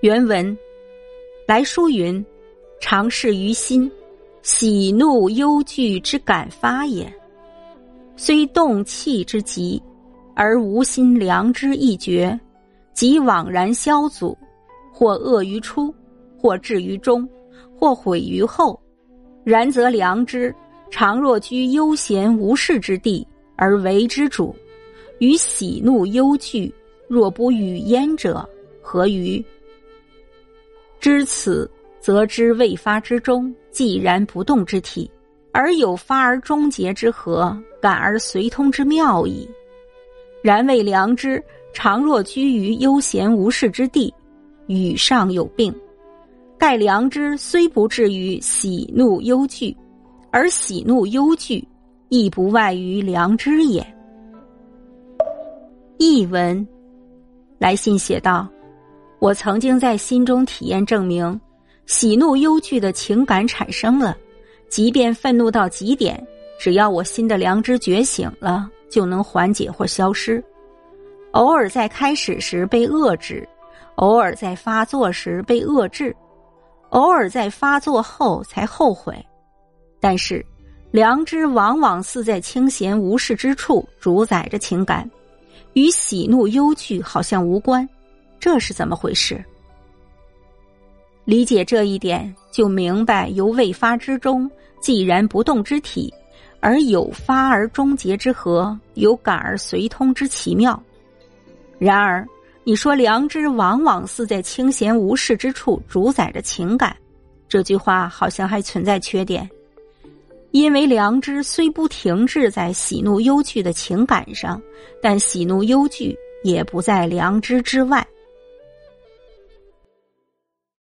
原文来书云：“常事于心，喜怒忧惧之感发也。虽动气之极，而无心良知一绝，即枉然消阻，或恶于初，或至于中，或毁于后。然则良知常若居悠闲无事之地，而为之主。于喜怒忧惧，若不语焉者，何于？”知此，则知未发之中，既然不动之体，而有发而终结之和，感而随通之妙矣。然为良知常若居于悠闲无事之地，语上有病。盖良知虽不至于喜怒忧惧，而喜怒忧惧亦不外于良知也。译文：来信写道。我曾经在心中体验证明，喜怒忧惧的情感产生了，即便愤怒到极点，只要我心的良知觉醒了，就能缓解或消失。偶尔在开始时被遏制，偶尔在发作时被遏制，偶尔在发作后才后悔。但是，良知往往似在清闲无事之处主宰着情感，与喜怒忧惧好像无关。这是怎么回事？理解这一点，就明白由未发之中，既然不动之体，而有发而终结之和，有感而随通之奇妙。然而，你说良知往往似在清闲无事之处主宰着情感，这句话好像还存在缺点，因为良知虽不停滞在喜怒忧惧的情感上，但喜怒忧惧也不在良知之外。